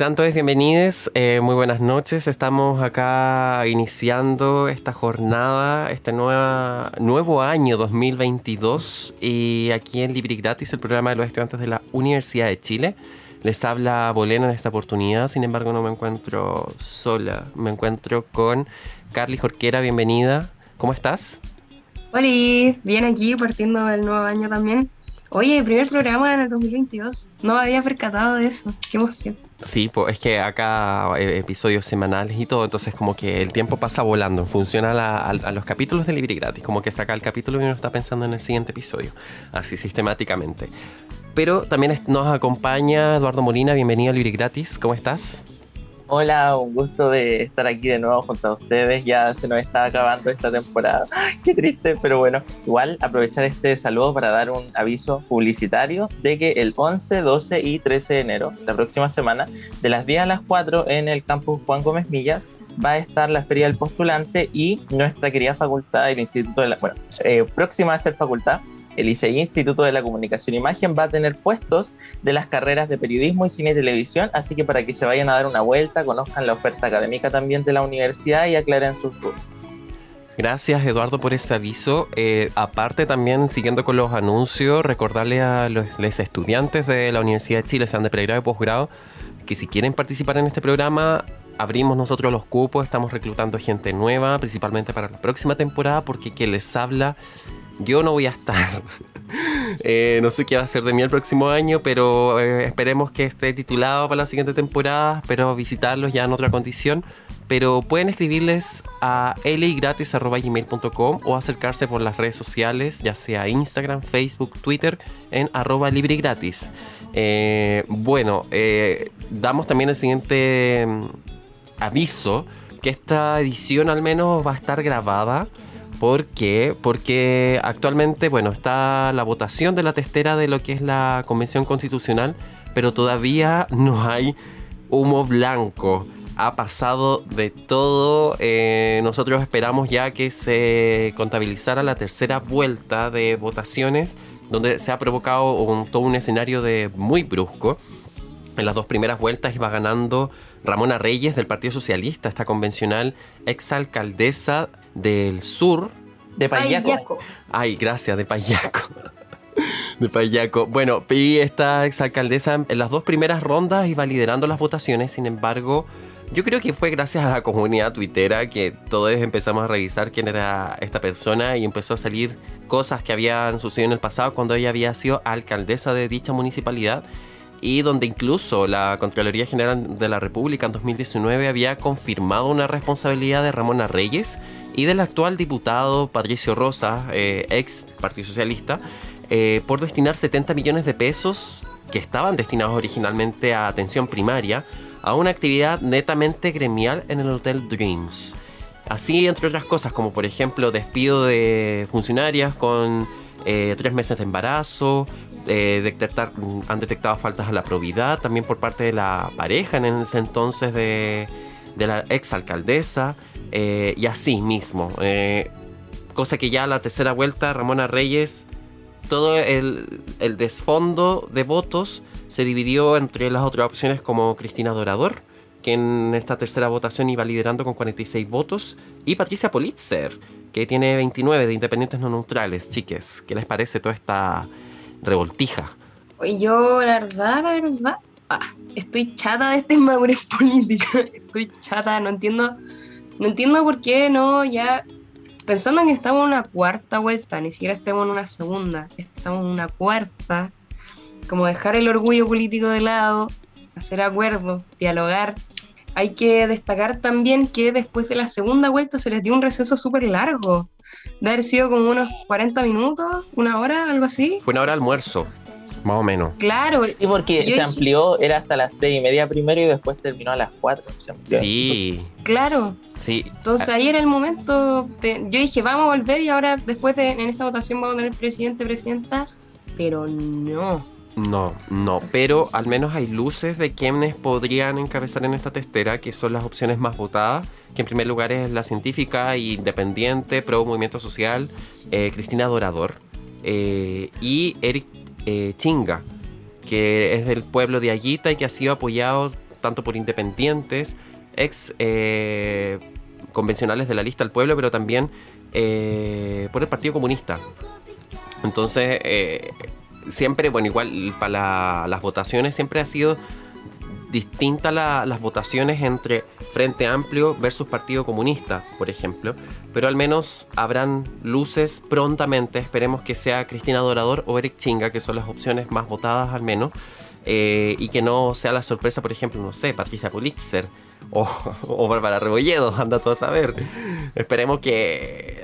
Sean todos bienvenidos, eh, muy buenas noches. Estamos acá iniciando esta jornada, este nueva, nuevo año 2022 y aquí en Libre y Gratis, el programa de los estudiantes de la Universidad de Chile. Les habla Bolena en esta oportunidad, sin embargo no me encuentro sola, me encuentro con Carly Jorquera, bienvenida. ¿Cómo estás? Hola, bien aquí partiendo del nuevo año también. Oye, primer programa en el 2022. No había percatado de eso. Qué emoción. Sí, pues es que acá eh, episodios semanales y todo, entonces como que el tiempo pasa volando, funciona a, a los capítulos de Libre Gratis, como que saca el capítulo y uno está pensando en el siguiente episodio, así sistemáticamente. Pero también nos acompaña Eduardo Molina, bienvenido a Libre Gratis, ¿cómo estás? Hola, un gusto de estar aquí de nuevo junto a ustedes. Ya se nos está acabando esta temporada. qué triste, pero bueno, igual aprovechar este saludo para dar un aviso publicitario de que el 11, 12 y 13 de enero, la próxima semana, de las 10 a las 4 en el campus Juan Gómez Millas, va a estar la Feria del Postulante y nuestra querida facultad, el Instituto de la, bueno, eh, próxima a ser facultad, el ICI Instituto de la Comunicación e Imagen va a tener puestos de las carreras de periodismo y cine y televisión, así que para que se vayan a dar una vuelta, conozcan la oferta académica también de la universidad y aclaren sus dudas. Gracias Eduardo por este aviso. Eh, aparte también, siguiendo con los anuncios, recordarle a los, estudiantes de la Universidad de Chile, sean de pregrado y posgrado, que si quieren participar en este programa, abrimos nosotros los cupos, estamos reclutando gente nueva, principalmente para la próxima temporada, porque quien les habla yo no voy a estar. Eh, no sé qué va a ser de mí el próximo año, pero eh, esperemos que esté titulado para la siguiente temporada. Espero visitarlos ya en otra condición. Pero pueden escribirles a ligratis.gmail.com o acercarse por las redes sociales, ya sea Instagram, Facebook, Twitter, en arroba librigratis. Eh, bueno, damos también el siguiente mm, aviso, que esta edición al menos va a estar grabada ¿Por qué? Porque actualmente, bueno, está la votación de la testera de lo que es la Convención Constitucional, pero todavía no hay humo blanco. Ha pasado de todo. Eh, nosotros esperamos ya que se contabilizara la tercera vuelta de votaciones, donde se ha provocado todo un escenario de muy brusco. En las dos primeras vueltas iba ganando Ramona Reyes del Partido Socialista, esta convencional exalcaldesa del sur. De Payaco. Ay, gracias, de Payaco. de Payaco. Bueno, y esta exalcaldesa en las dos primeras rondas iba liderando las votaciones, sin embargo, yo creo que fue gracias a la comunidad tuitera que todos empezamos a revisar quién era esta persona y empezó a salir cosas que habían sucedido en el pasado cuando ella había sido alcaldesa de dicha municipalidad y donde incluso la Contraloría General de la República en 2019 había confirmado una responsabilidad de Ramona Reyes y del actual diputado Patricio Rosa, eh, ex Partido Socialista, eh, por destinar 70 millones de pesos que estaban destinados originalmente a atención primaria a una actividad netamente gremial en el Hotel Dreams. Así, entre otras cosas, como por ejemplo despido de funcionarias con eh, tres meses de embarazo, detectar, han detectado faltas a la probidad también por parte de la pareja en ese entonces de, de la ex alcaldesa eh, y así mismo. Eh, cosa que ya la tercera vuelta, Ramona Reyes, todo el, desfondo de votos se dividió entre las otras opciones como Cristina Dorador, que en esta tercera votación iba liderando con 46 votos, y Patricia Politzer, que tiene 29 de independientes no neutrales. Chiques, ¿qué les parece toda esta revoltija? Yo, la verdad, la verdad, ah, estoy chata de inmadurez política. Estoy chata, no entiendo no entiendo por qué no, ya pensando en que estamos en una cuarta vuelta, ni siquiera estamos en una segunda, estamos en una cuarta, como dejar el orgullo político de lado, hacer acuerdos, dialogar. Hay que destacar también que después de la segunda vuelta se les dio un receso súper largo, de haber sido como unos 40 minutos, una hora, algo así. Fue una hora de almuerzo. Más o menos. Claro, Y porque se dije- amplió, era hasta las seis y media primero y después terminó a las cuatro. Sí, claro. sí. Entonces ahí era el momento. de- yo dije, vamos a volver y ahora después de en esta votación vamos a tener presidente, presidenta. Pero no. No, no, pero al menos hay luces de quienes podrían encabezar en esta testera, que son las opciones más votadas, que en primer lugar es la científica e independiente, pro movimiento social, eh, Cristina Dorador, eh, y Eric eh, Chinga, que es del pueblo de Ayita y que ha sido apoyado tanto por independientes, ex eh, convencionales de la lista del pueblo, pero también eh, por el Partido Comunista. Entonces, eh, siempre, bueno, igual para la- las votaciones siempre ha sido distinta la- las votaciones entre Frente Amplio versus Partido Comunista, por ejemplo, pero al menos habrán luces prontamente, esperemos que sea Cristina Dorador o Eric Chinga, que son las opciones más votadas al menos, eh, y que no sea la sorpresa, por ejemplo, no sé, Patricia Pulitzer o, o Bárbara Rebolledo, anda todo a saber. Esperemos que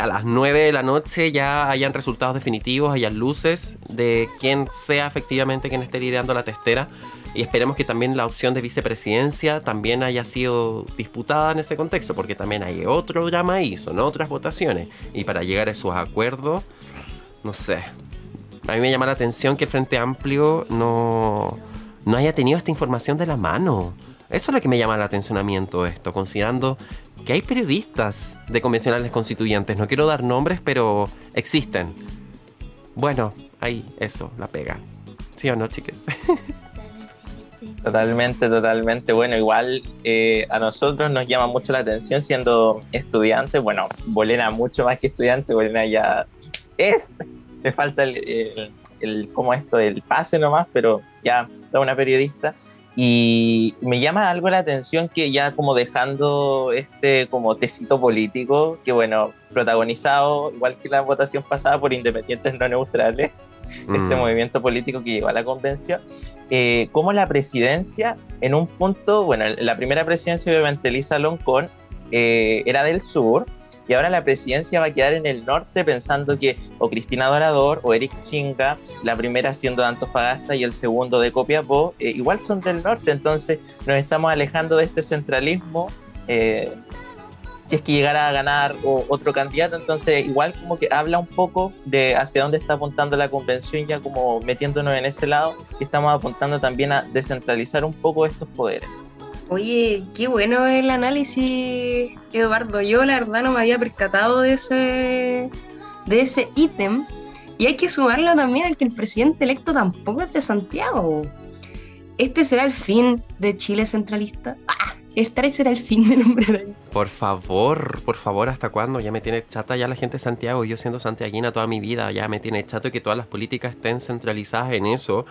a las 9 de la noche ya hayan resultados definitivos, hayan luces de quién sea efectivamente quien esté liderando la testera. Y esperemos que también la opción de vicepresidencia también haya sido disputada en ese contexto, porque también hay otro drama ahí, son otras votaciones. Y para llegar a esos acuerdos, no sé. A mí me llama la atención que el Frente Amplio no, no haya tenido esta información de la mano. Eso es lo que me llama la atención a mí esto, considerando que hay periodistas de convencionales constituyentes. No quiero dar nombres, pero existen. Bueno, ahí, eso, la pega. ¿Sí o no, chiques? Totalmente, totalmente. Bueno, igual eh, a nosotros nos llama mucho la atención siendo estudiantes. Bueno, Bolena mucho más que estudiante, Bolena ya es. Le falta el, el, el- ¿cómo esto? El pase nomás, pero ya es una periodista. Y me llama algo la atención que ya como dejando este como tecito político, que bueno, protagonizado igual que la votación pasada por independientes no neutrales, este Mm. movimiento político que llegó a la convención, eh, como la presidencia, en un punto, bueno, la primera presidencia obviamente Lisa Loncón eh, era del sur, y ahora la presidencia va a quedar en el norte pensando que o Cristina Dorador o Eric Chinga, la primera siendo de Antofagasta y el segundo de Copiapó, eh, igual son del norte, entonces nos estamos alejando de este centralismo. Si es que llegara a ganar o- otro candidato, entonces igual como que habla un poco de hacia dónde está apuntando la convención, ya como metiéndonos en ese lado, y estamos apuntando también a descentralizar un poco estos poderes. Oye, qué bueno el análisis, Eduardo. Yo la verdad no me había percatado de ese de ese ítem. Y hay que sumarlo también al que el presidente electo tampoco es de Santiago. ¿Este será el fin de Chile centralista? Ah, este será el fin del hombre. Por favor, por favor, ¿hasta cuándo? Ya me tiene chata ya la gente de Santiago. Yo siendo santiaguina toda mi vida, ya me tiene chato que todas las políticas estén centralizadas en eso.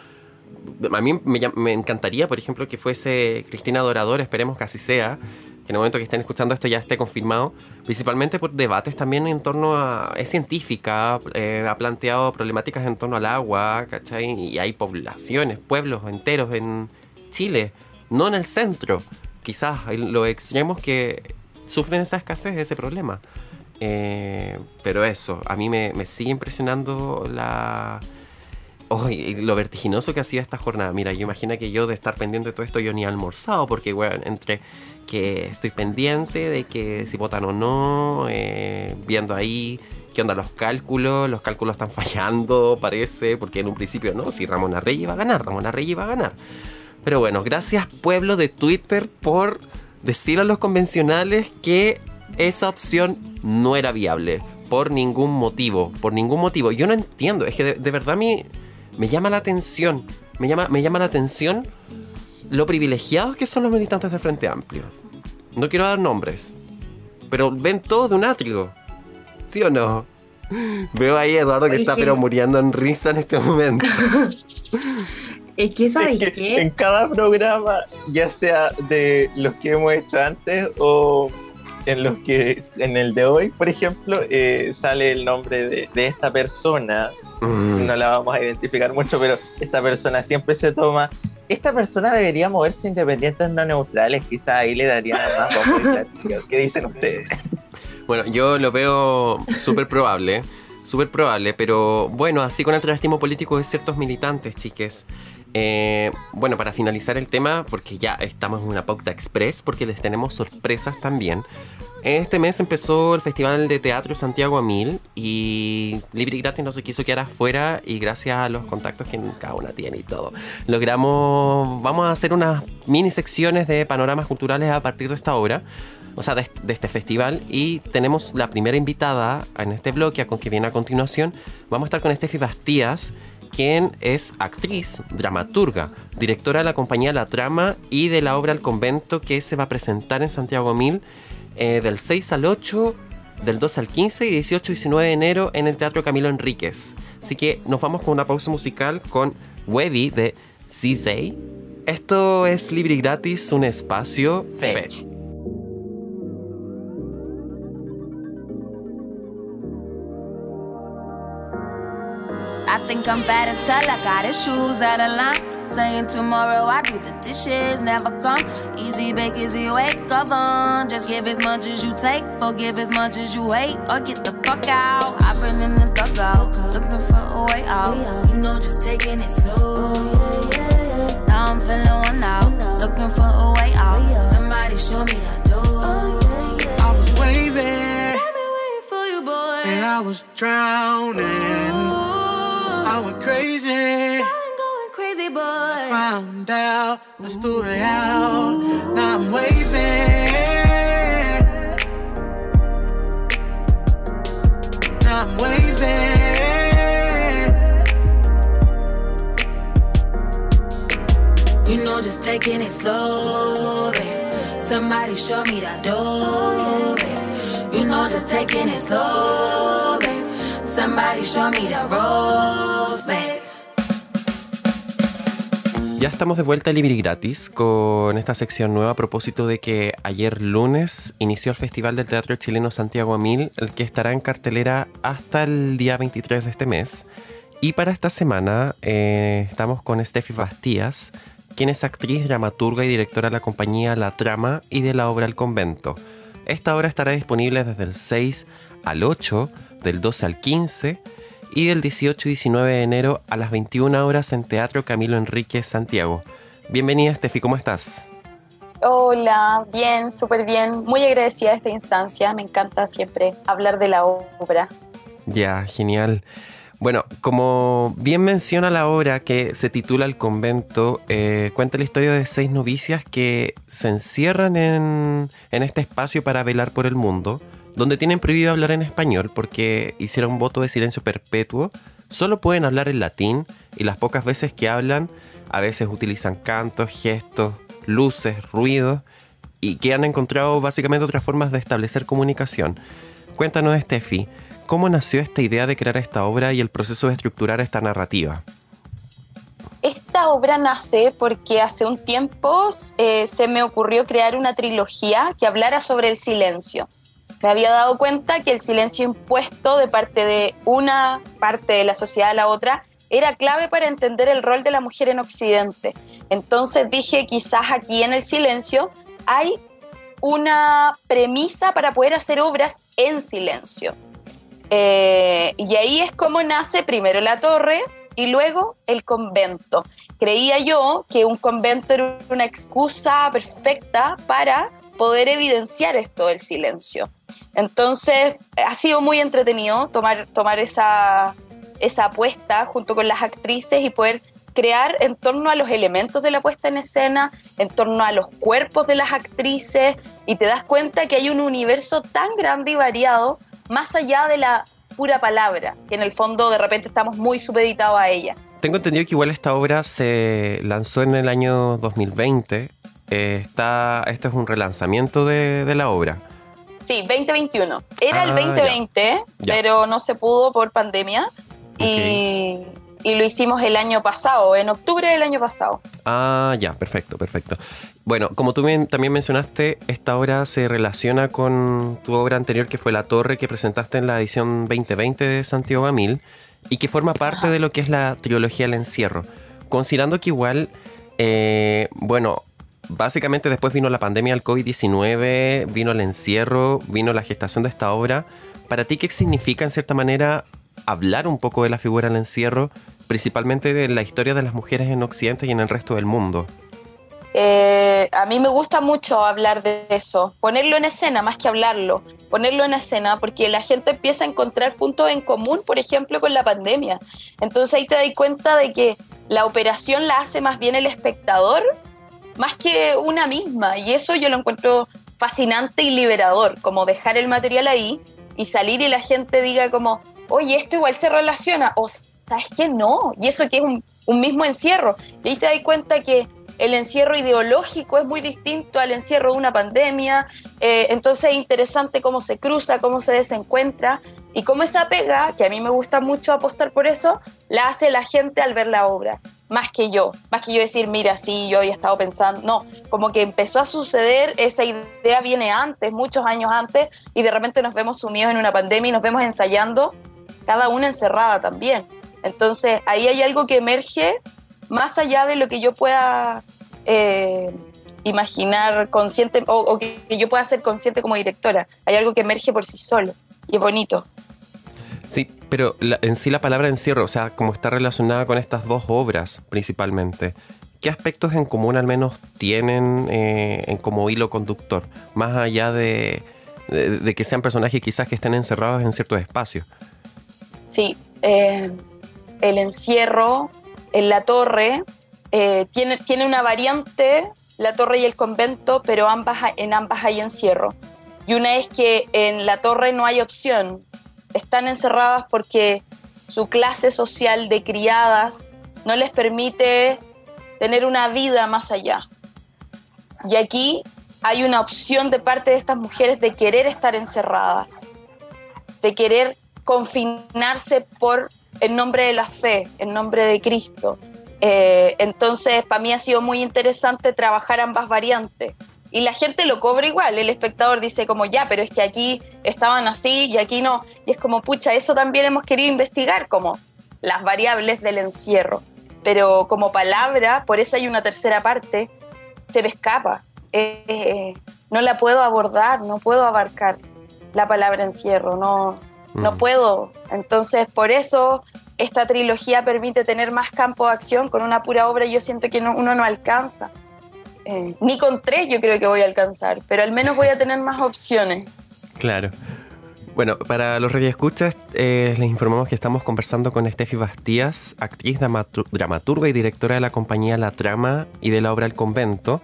A mí me, me encantaría, por ejemplo, que fuese Cristina Dorador, esperemos que así sea, que en el momento que estén escuchando esto ya esté confirmado, principalmente por debates también en torno a... es científica, eh, ha planteado problemáticas en torno al agua, ¿cachai? Y hay poblaciones, pueblos enteros en Chile, no en el centro, quizás en los extremos que sufren esa escasez, ese problema. Eh, pero eso, a mí me, me sigue impresionando la... Oh, lo vertiginoso que ha sido esta jornada. Mira, yo imagino que yo de estar pendiente de todo esto yo ni almorzado, porque, bueno, entre que estoy pendiente de que si votan o no, eh, viendo ahí qué onda los cálculos, los cálculos están fallando, parece, porque en un principio no, si Ramón Arrey iba a ganar, Ramón Arrey iba a ganar. Pero bueno, gracias pueblo de Twitter por decir a los convencionales que esa opción no era viable. Por ningún motivo. Por ningún motivo. Yo no entiendo. Es que de, de verdad mí me llama la atención. Me llama, me llama la atención lo privilegiados que son los militantes del Frente Amplio. No quiero dar nombres. Pero ven todo de un atrio. ¿Sí o no? Veo ahí a Eduardo que Oye, está pero muriendo en risa en este momento. Es que, ¿sabes Es que qué? En cada programa, ya sea de los que hemos hecho antes o en los que en el de hoy, por ejemplo, eh, sale el nombre de, de esta persona. Mm. No la vamos a identificar mucho, pero esta persona siempre se toma. Esta persona debería moverse independientes no neutrales, quizá ahí le daría más. ¿Qué dicen ustedes? Bueno, yo lo veo súper probable. Súper probable, pero bueno, así con el travestismo político de ciertos militantes, chiques. Eh, bueno, para finalizar el tema, porque ya estamos en una pauta express, porque les tenemos sorpresas también. Este mes empezó el Festival de Teatro Santiago a Mil y Libre Gratis no se quiso quedar afuera y gracias a los contactos que cada una tiene y todo, logramos, vamos a hacer unas mini secciones de panoramas culturales a partir de esta obra, o sea, de, de este festival y tenemos la primera invitada en este bloque, con que viene a continuación, vamos a estar con Estefi Bastías, quien es actriz, dramaturga, directora de la compañía La Trama y de la obra El Convento que se va a presentar en Santiago Mil eh, del 6 al 8, del 2 al 15 y 18 y 19 de enero en el Teatro Camilo Enríquez. Así que nos vamos con una pausa musical con Webby de CZ. Esto es libre y gratis, un espacio Fetch. I think I'm bad as hell. I got his shoes out of line. Saying tomorrow I do the dishes never come. Easy bake, easy wake. Come on, just give as much as you take. Forgive as much as you hate, or get the fuck out. I've been in the dugout, looking for a way out. You know, just taking it slow. Now I'm feeling one out, looking for a way out. Somebody show me that door. I was waving I've been waiting for you, boy. and I was drowning. I went crazy. I'm going crazy, boy. I Found out that's the way out. Now I'm waving. Now I'm waving. You know, just taking it slow, babe. Somebody show me that door, babe. You know, just taking it slow, babe. Somebody show me the babe. Ya estamos de vuelta a Libre y Gratis con esta sección nueva a propósito de que ayer lunes inició el Festival del Teatro Chileno Santiago a Mil, el que estará en cartelera hasta el día 23 de este mes. Y para esta semana eh, estamos con Steffi Bastías, quien es actriz, dramaturga y directora de la compañía La Trama y de la obra El Convento. Esta obra estará disponible desde el 6 al 8, del 12 al 15 y del 18 y 19 de enero a las 21 horas en Teatro Camilo Enríquez Santiago. Bienvenida Steffi, ¿cómo estás? Hola, bien, súper bien. Muy agradecida de esta instancia. Me encanta siempre hablar de la obra. Ya, genial. Bueno, como bien menciona la obra que se titula El convento, eh, cuenta la historia de seis novicias que se encierran en, en este espacio para velar por el mundo, donde tienen prohibido hablar en español porque hicieron un voto de silencio perpetuo, solo pueden hablar en latín y las pocas veces que hablan, a veces utilizan cantos, gestos, luces, ruidos y que han encontrado básicamente otras formas de establecer comunicación. Cuéntanos, Steffi, ¿cómo nació esta idea de crear esta obra y el proceso de estructurar esta narrativa? Esta obra nace porque hace un tiempo eh, se me ocurrió crear una trilogía que hablara sobre el silencio. Me había dado cuenta que el silencio impuesto de parte de una parte de la sociedad a la otra era clave para entender el rol de la mujer en Occidente. Entonces dije, quizás aquí en el silencio hay una premisa para poder hacer obras en silencio. Eh, y ahí es como nace primero la torre y luego el convento. Creía yo que un convento era una excusa perfecta para poder evidenciar esto del silencio. Entonces ha sido muy entretenido tomar, tomar esa, esa apuesta junto con las actrices y poder crear en torno a los elementos de la puesta en escena, en torno a los cuerpos de las actrices, y te das cuenta que hay un universo tan grande y variado más allá de la pura palabra, que en el fondo de repente estamos muy supeditados a ella. Tengo entendido que igual esta obra se lanzó en el año 2020. Eh, está, esto es un relanzamiento de, de la obra. Sí, 2021. Era el Ah, 2020, ya. pero no se pudo por pandemia. Y, y lo hicimos el año pasado, en octubre del año pasado. Ah, ya, perfecto, perfecto. Bueno, como tú bien- también mencionaste, esta obra se relaciona con tu obra anterior que fue La Torre que presentaste en la edición 2020 de Santiago Gamil y que forma parte de lo que es la trilogía El Encierro. Considerando que igual, eh, bueno, básicamente después vino la pandemia del COVID-19, vino el encierro, vino la gestación de esta obra. Para ti, ¿qué significa en cierta manera hablar un poco de la figura del encierro, principalmente de la historia de las mujeres en Occidente y en el resto del mundo. Eh, a mí me gusta mucho hablar de eso, ponerlo en escena más que hablarlo, ponerlo en escena porque la gente empieza a encontrar puntos en común, por ejemplo, con la pandemia. Entonces ahí te das cuenta de que la operación la hace más bien el espectador más que una misma. Y eso yo lo encuentro fascinante y liberador, como dejar el material ahí y salir y la gente diga como, oye, esto igual se relaciona, o sabes que no, y eso que es un, mismo encierro. Y ahí te das cuenta que el encierro ideológico es muy distinto al encierro de una pandemia, eh, entonces es interesante cómo se cruza, cómo se desencuentra y cómo esa pega, que a mí me gusta mucho apostar por eso, la hace la gente al ver la obra, más que yo, más que yo decir, mira, sí, yo había estado pensando, no, como que empezó a suceder, esa idea viene antes, muchos años antes, y de repente nos vemos sumidos en una pandemia y nos vemos ensayando, cada una encerrada también. Entonces ahí hay algo que emerge más allá de lo que yo pueda eh, imaginar consciente o, que yo pueda ser consciente como directora. Hay algo que emerge por sí solo y es bonito. Sí, pero en sí la palabra encierro, o sea, como está relacionada con estas dos obras principalmente, ¿qué aspectos en común al menos tienen eh, como hilo conductor? Más allá de, que sean personajes quizás que estén encerrados en ciertos espacios. Sí, eh, el encierro en la torre eh, tiene, tiene una variante, la torre y el convento, pero ambas, en ambas hay encierro. Y una es que en la torre no hay opción, están encerradas porque su clase social de criadas no les permite tener una vida más allá. Y aquí hay una opción de parte de estas mujeres de querer estar encerradas, de querer confinarse por en nombre de la fe, en nombre de Cristo. Eh, entonces, para mí ha sido muy interesante trabajar ambas variantes. Y la gente lo cobra igual, el espectador dice como, ya, pero es que aquí estaban así y aquí no. Y es como, pucha, eso también hemos querido investigar, como las variables del encierro. Pero como palabra, por eso hay una tercera parte, se me escapa. Eh, no la puedo abordar, no puedo abarcar la palabra encierro, no, no mm. puedo. Entonces, por eso esta trilogía permite tener más campo de acción. Con una pura obra yo siento que uno no alcanza. Eh, ni con tres yo creo que voy a alcanzar, pero al menos voy a tener más opciones. Claro. Bueno, para los radioescuchas, eh, les informamos que estamos conversando con Steffi Bastías, actriz, dramaturga y directora de la compañía La Trama y de la obra El Convento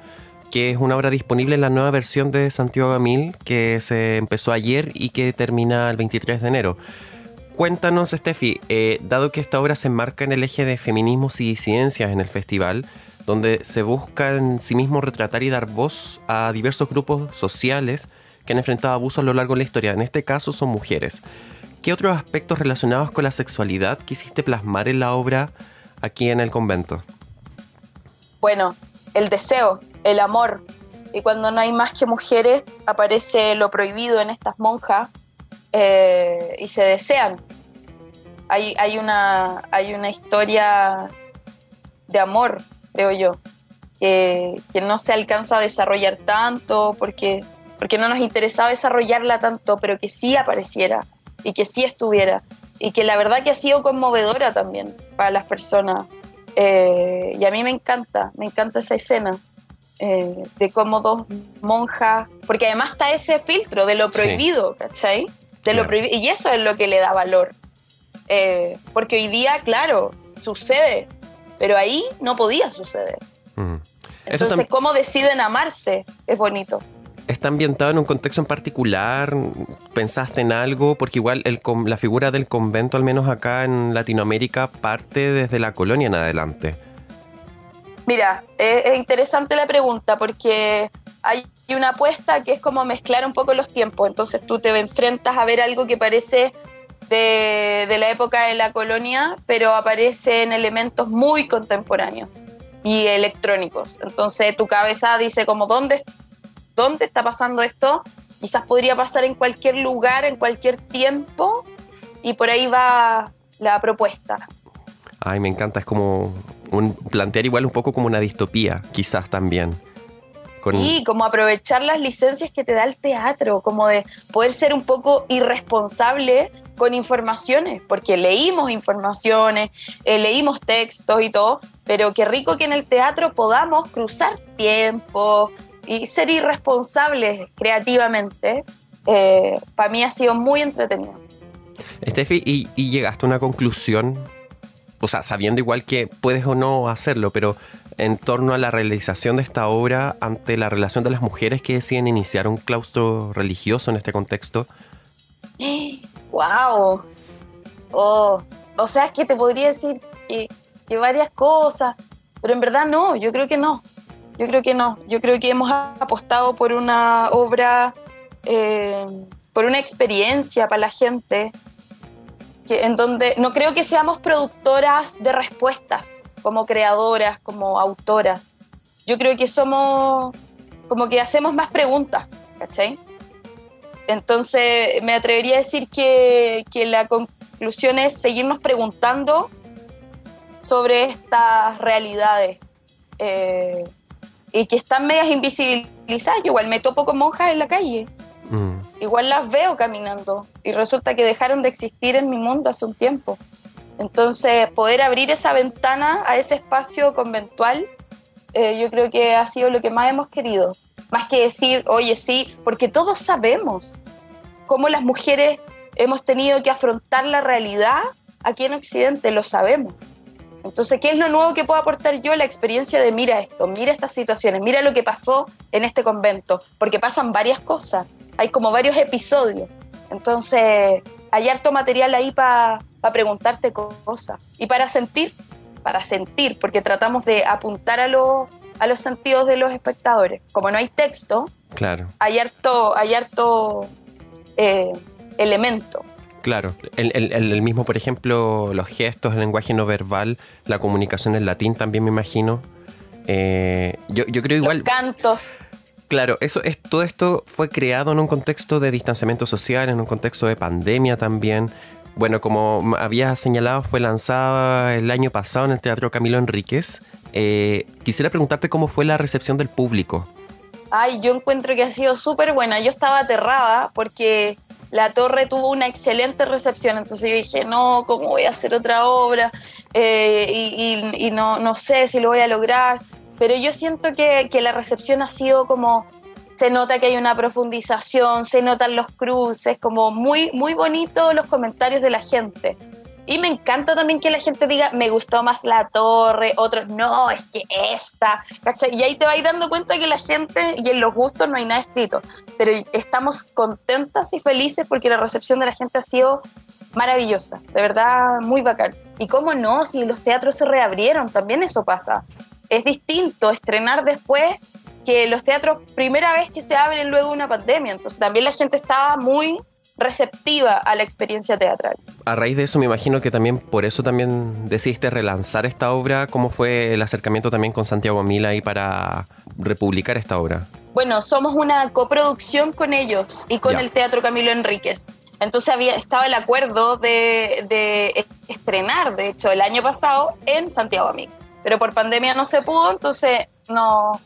que es una obra disponible en la nueva versión de Santiago Gamil que se empezó ayer y que termina el 23 de enero. Cuéntanos, Steffi, eh, dado que esta obra se enmarca en el eje de feminismos y disidencias en el festival, donde se busca en sí mismo retratar y dar voz a diversos grupos sociales que han enfrentado abusos a lo largo de la historia, en este caso son mujeres. ¿Qué otros aspectos relacionados con la sexualidad quisiste plasmar en la obra aquí en el convento? Bueno, el deseo, el amor. Y cuando no hay más que mujeres, aparece lo prohibido en estas monjas eh, y se desean. Hay, hay, una, hay una historia de amor, creo yo, que, que, no se alcanza a desarrollar tanto porque, porque no nos interesaba desarrollarla tanto, pero que sí apareciera y que sí estuviera. Y que la verdad que ha sido conmovedora también para las personas. Eh, y a mí me encanta, me encanta esa escena. Eh, de cómo dos monjas, porque además está ese filtro de lo prohibido, ¿cachai? De lo prohibido, y eso es lo que le da valor. Eh, porque hoy día, claro, sucede, pero ahí no podía suceder. Mm. Entonces, cómo deciden amarse es bonito. ¿Está ambientado en un contexto en particular? ¿Pensaste en algo? Porque igual el, la figura del convento, al menos acá en Latinoamérica, parte desde la colonia en adelante. Mira, es, interesante la pregunta porque hay una apuesta que es como mezclar un poco los tiempos. Entonces tú te enfrentas a ver algo que parece de, la época de la colonia, pero aparece en elementos muy contemporáneos y electrónicos. Entonces tu cabeza dice como, ¿dónde, dónde está pasando esto? Quizás podría pasar en cualquier lugar, en cualquier tiempo, y por ahí va la propuesta. Ay, me encanta, es como un, plantear igual un poco como una distopía, quizás también. Y como aprovechar las licencias que te da el teatro, como de poder ser un poco irresponsable con informaciones, porque leímos informaciones, eh, leímos textos y todo, pero qué rico que en el teatro podamos cruzar tiempo y ser irresponsables creativamente. Eh, para mí ha sido muy entretenido. Steffi, ¿y, y llegaste a una conclusión? O sea, sabiendo igual que puedes o no hacerlo, pero en torno a la realización de esta obra ante la relación de las mujeres que deciden iniciar un claustro religioso en este contexto. ¡Wow! Oh, o sea, es que te podría decir que, que varias cosas, pero en verdad no, yo creo que no. Yo creo que no. Yo creo que hemos apostado por una obra, eh, por una experiencia para la gente, que, en donde no creo que seamos productoras de respuestas, como creadoras, como autoras. Yo creo que somos como que hacemos más preguntas, ¿cachai? Entonces me atrevería a decir que, que la conclusión es seguirnos preguntando sobre estas realidades eh, y que están medias invisibilizadas. Yo igual me topo con monjas en la calle, Mm. igual las veo caminando y resulta que dejaron de existir en mi mundo hace un tiempo. Entonces, poder abrir esa ventana a ese espacio conventual, eh, yo creo que ha sido lo que más hemos querido. Más que decir, oye, sí, porque todos sabemos cómo las mujeres hemos tenido que afrontar la realidad aquí en Occidente, lo sabemos. Entonces, ¿qué es lo nuevo que puedo aportar yo? La experiencia de mira esto, mira estas situaciones, mira lo que pasó en este convento, porque pasan varias cosas, hay como varios episodios. Entonces, hay harto material ahí para preguntarte cosas y para sentir, para sentir, porque tratamos de apuntar a, los a los sentidos de los espectadores. Como no hay texto, Claro, hay harto, hay harto eh, elemento. claro. El, el- mismo, por ejemplo, los gestos, el lenguaje no verbal, la comunicación en latín también me imagino. Eh, yo, yo creo igual... Los cantos. Claro, eso es, todo esto fue creado en un contexto de distanciamiento social, en un contexto de pandemia también. Bueno, como había señalado, fue lanzada el año pasado en el Teatro Camilo Enríquez. Eh, quisiera preguntarte cómo fue la recepción del público. Ay, yo encuentro que ha sido súper buena. Yo estaba aterrada porque la torre tuvo una excelente recepción. Entonces yo dije, no, ¿cómo voy a hacer otra obra? Eh, y y- y no, no sé si lo voy a lograr. Pero yo siento que, que la recepción ha sido como, se nota que hay una profundización, se notan los cruces, como muy, muy bonito los comentarios de la gente. Y me encanta también que la gente diga, me gustó más la torre, otros, no, es que esta, ¿cachai? Y ahí te vas dando cuenta que la gente, y en los gustos no hay nada escrito, pero estamos contentas y felices porque la recepción de la gente ha sido maravillosa, de verdad muy bacán. Y cómo no, si los teatros se reabrieron, también eso pasa. Es distinto estrenar después que los teatros, primera vez que se abren luego una pandemia, entonces también la gente estaba muy receptiva a la experiencia teatral. A raíz de eso me imagino que también por eso también decidiste relanzar esta obra. ¿Cómo fue el acercamiento también con Santiago Mila ahí para republicar esta obra? Bueno, somos una coproducción con ellos y con Ya. el Teatro Camilo Enríquez. Entonces había, estaba el acuerdo de, de estrenar, de hecho, el año pasado en Santiago Amic. Pero por pandemia no se pudo, entonces no,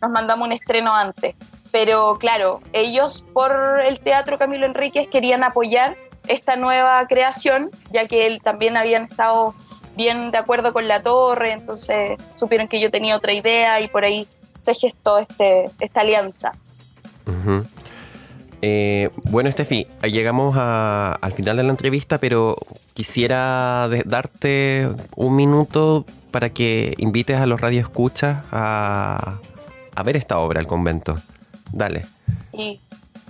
nos mandamos un estreno antes. Pero claro, ellos por el Teatro Camilo Enríquez querían apoyar esta nueva creación, ya que él también habían estado bien de acuerdo con la torre, entonces supieron que yo tenía otra idea y por ahí se gestó este, esta alianza. Eh, bueno, Steffi, llegamos al final de la entrevista, pero quisiera darte un minuto para que invites a los radioescuchas a, a ver esta obra, El Convento. Dale. Y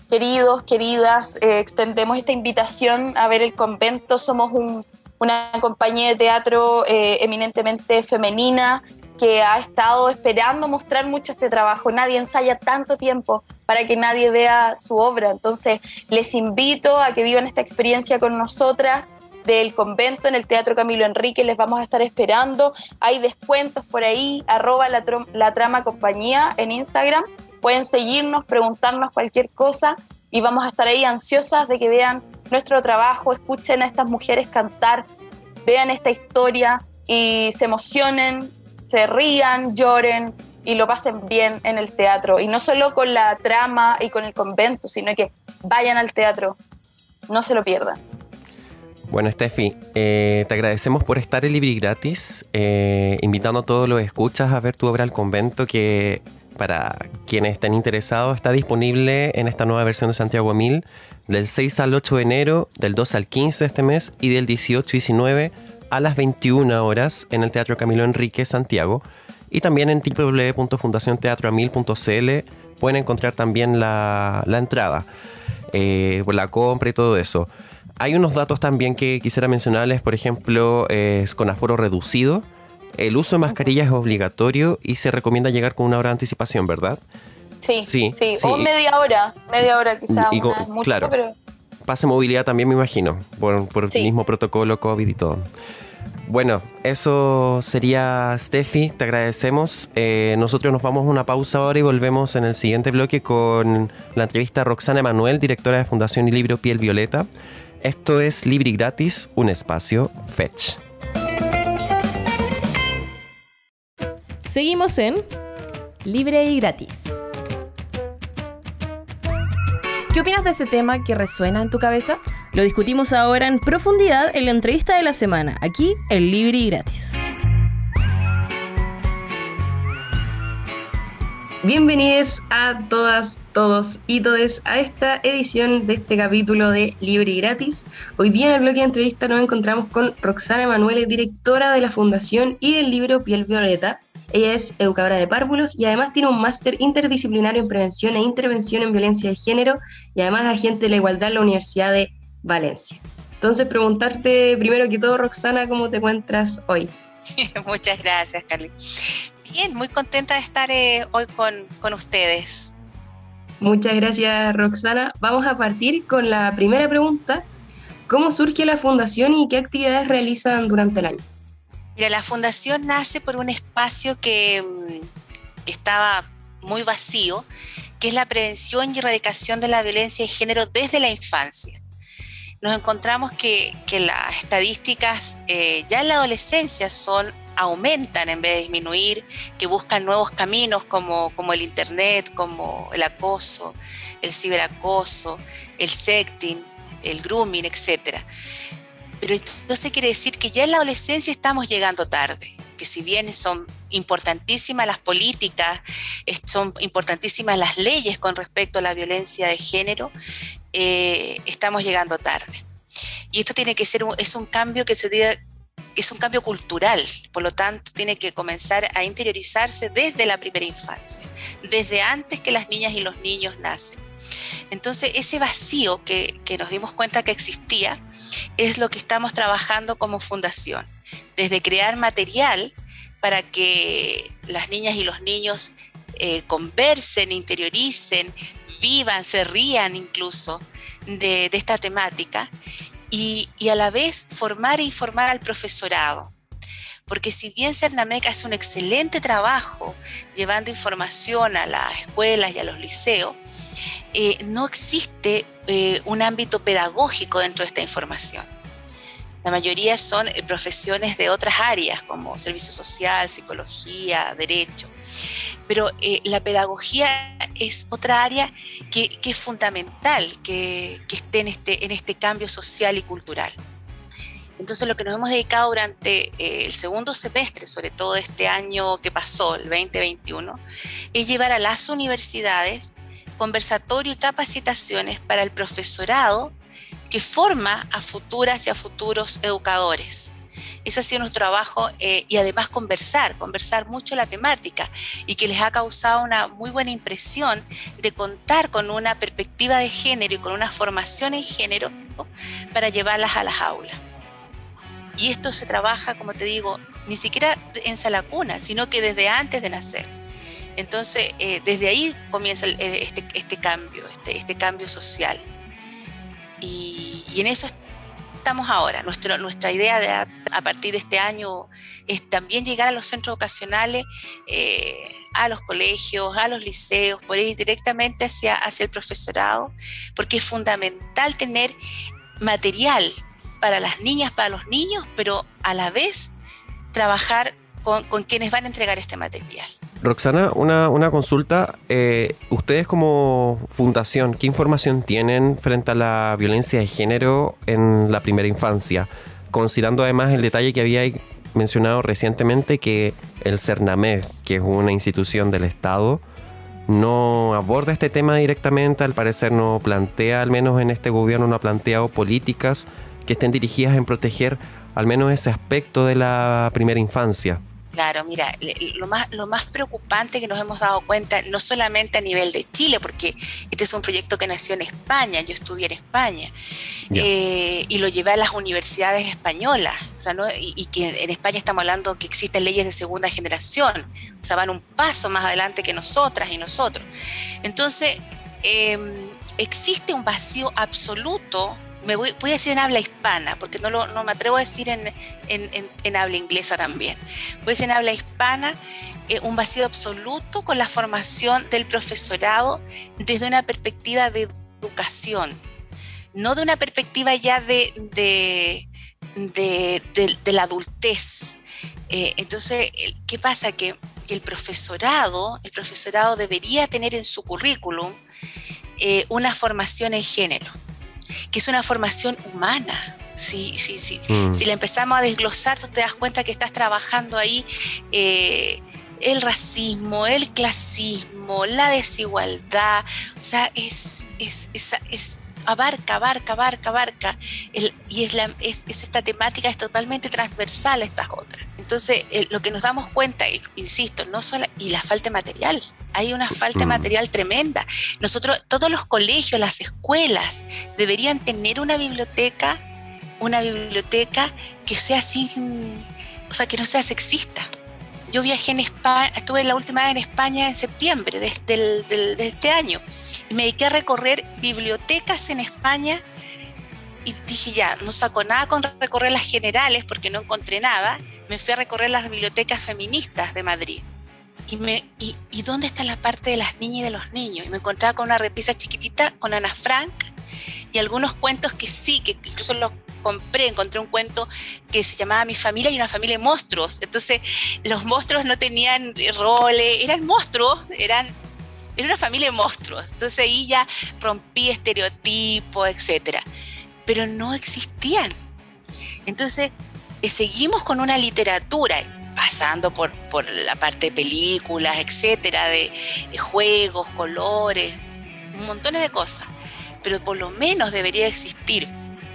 queridos, queridas, eh, extendemos esta invitación a ver el convento. Somos un- una compañía de teatro eh, eminentemente femenina que ha estado esperando mostrar mucho este trabajo. Nadie ensaya tanto tiempo para que nadie vea su obra. Entonces, les invito a que vivan esta experiencia con nosotras del convento en el Teatro Camilo Enrique. Les vamos a estar esperando. Hay descuentos por ahí, arroba la trama compañía en Instagram. Pueden seguirnos, preguntarnos cualquier cosa y vamos a estar ahí ansiosas de que vean nuestro trabajo, escuchen a estas mujeres cantar, vean esta historia y se emocionen, se rían, lloren y lo pasen bien en el teatro. Y no solo con la trama y con el convento, sino que vayan al teatro, no se lo pierdan. Bueno, Steffi, eh, te agradecemos por estar en Libri Gratis, eh, invitando a todos los escuchas a ver tu obra al convento que para quienes estén interesados está disponible en esta nueva versión de Santiago 1000 del 6 al 8 de enero, del 2 al 15 de este mes y del 18 y 19 a las 21 horas en el Teatro Camilo Enrique Santiago y también en www.fundacionteatroamil.cl pueden encontrar también la, la entrada, eh, la compra y todo eso. Hay unos datos también que quisiera mencionarles, por ejemplo, es con aforo reducido. El uso de mascarillas es obligatorio y se recomienda llegar con una hora de anticipación, ¿verdad? Sí, Sí, sí, sí. o media hora, media hora quizás, Y con- una es mucho, claro. pero Pase movilidad también me imagino, por, por Sí. el mismo protocolo COVID y todo. Bueno, eso sería Steffi, te agradecemos. Eh, nosotros nos vamos a una pausa ahora y volvemos en el siguiente bloque con la entrevista a Roxana Emanuel, directora de Fundación y Libro Piel Violeta. Esto es Libri Gratis, un espacio Fetch. Seguimos en Libre y Gratis. ¿Qué opinas de ese tema que resuena en tu cabeza? Lo discutimos ahora en profundidad en la entrevista de la semana, aquí en Libre y Gratis. Bienvenidos a todas, todos y todes a esta edición de este capítulo de Libre y Gratis. Hoy día en el bloque de entrevista nos encontramos con Roxana Emanuele, directora de la Fundación y del libro Piel Violeta. Ella es educadora de párvulos y además tiene un máster interdisciplinario en prevención e intervención en violencia de género y además agente de la igualdad en la Universidad de Valencia. Entonces, preguntarte primero que todo, Roxana, ¿cómo te encuentras hoy? Muchas gracias, Carly. Bien, muy contenta de estar eh, hoy con, con ustedes. Muchas gracias, Roxana. Vamos a partir con la primera pregunta. ¿Cómo surge la fundación y qué actividades realizan durante el año? Mira, la fundación nace por un espacio que, mm, que estaba muy vacío, que es la prevención y erradicación de la violencia de género desde la infancia. Nos encontramos que, que las estadísticas eh, ya en la adolescencia son aumentan en vez de disminuir, que buscan nuevos caminos como, como el Internet, como el acoso, el ciberacoso, el sexting, el grooming, etcétera. Pero entonces quiere decir que ya en la adolescencia estamos llegando tarde, que si bien son importantísimas las políticas, son importantísimas las leyes con respecto a la violencia de género, eh, estamos llegando tarde. Y esto tiene que ser un, es un cambio que se debe- es un cambio cultural, por lo tanto tiene que comenzar a interiorizarse desde la primera infancia, desde antes que las niñas y los niños nacen. Entonces, ese vacío que, nos dimos cuenta que existía es lo que estamos trabajando como fundación, desde crear material para que las niñas y los niños eh, conversen, interioricen, vivan, se rían incluso de, de esta temática y, y a la vez formar e informar al profesorado. Porque si bien Cernamec hace un excelente trabajo llevando información a las escuelas y a los liceos, eh, no existe eh, un ámbito pedagógico dentro de esta información. La mayoría son eh, profesiones de otras áreas, como servicio social, psicología, derecho. Pero la pedagogía es otra área que, es fundamental que, esté en este, en este cambio social y cultural. Entonces lo que nos hemos dedicado durante el segundo semestre, sobre todo este año que pasó, el 2021, es llevar a las universidades conversatorio y capacitaciones para el profesorado que forma a futuras y a futuros educadores. Ese ha sido nuestro trabajo eh, y además conversar, conversar mucho la temática y que les ha causado una muy buena impresión de contar con una perspectiva de género y con una formación en género para llevarlas a las aulas. Y esto se trabaja, como te digo, ni siquiera en sala cuna, sino que desde antes de nacer. Entonces, eh, desde ahí comienza eh, este, este cambio, este, este cambio social. Y, y en eso estamos ahora. Nuestra idea de a, partir de este año es también llegar a los centros vocacionales, eh, a los colegios, a los liceos, por ir directamente hacia, hacia el profesorado, porque es fundamental tener material para las niñas, para los niños, pero a la vez trabajar con, con quienes van a entregar este material. Roxana, una, una consulta. Eh, ustedes como fundación, ¿qué información tienen frente a la violencia de género en la primera infancia? Considerando además el detalle que había mencionado recientemente que el CERNAMED, que es una institución del Estado, no aborda este tema directamente, al parecer no plantea, al menos en este gobierno no ha planteado políticas que estén dirigidas en proteger al menos ese aspecto de la primera infancia. Claro, mira, lo más, lo más preocupante que nos hemos dado cuenta, no solamente a nivel de Chile, porque este es un proyecto que nació en España, yo estudié en España, eh, y lo llevé a las universidades españolas, o sea, ¿no? y, que en España estamos hablando que existen leyes de segunda generación, o sea, van un paso más adelante que nosotras y nosotros. Entonces, em, existe un vacío absoluto me voy, a decir en habla hispana, porque no, lo, me atrevo a decir en, habla inglesa también. Voy a decir en habla hispana eh, un vacío absoluto con la formación del profesorado desde una perspectiva de educación, no de una perspectiva ya de, la adultez. Eh, entonces, ¿qué pasa? Que, que, el profesorado, el profesorado debería tener en su currículum eh, una formación en género que es una formación humana. Sí, sí, sí. Mm. Si la empezamos a desglosar, tú te das cuenta que estás trabajando ahí eh, el racismo, el clasismo, la desigualdad. O sea, es, es, es abarca, abarca, abarca, abarca. y es, la, es, esta temática es totalmente transversal a estas otras. Entonces, lo que nos damos cuenta, insisto, no solo, y la falta de material, hay una falta de mm. material tremenda. Nosotros, todos los colegios, las escuelas, deberían tener una biblioteca, una biblioteca que sea sin, o sea, que no sea sexista yo viajé en España, estuve la última vez en España en septiembre de, este año y me dediqué a recorrer bibliotecas en España y dije ya, no saco nada con recorrer las generales porque no encontré nada, me fui a recorrer las bibliotecas feministas de Madrid. Y, me, y, y dónde está la parte de las niñas y de los niños? Y me encontraba con una repisa chiquitita con Ana Frank y algunos cuentos que sí, que incluso los compré, encontré un cuento que se llamaba Mi familia y una familia de monstruos. Entonces, los monstruos no tenían roles, eran monstruos, eran era una familia de monstruos. Entonces ahí ya rompí estereotipos, etcétera. Pero no existían. Entonces, eh, seguimos con una literatura pasando por, por la parte de películas, etcétera, de, de juegos, colores, montón de cosas. Pero por lo menos debería existir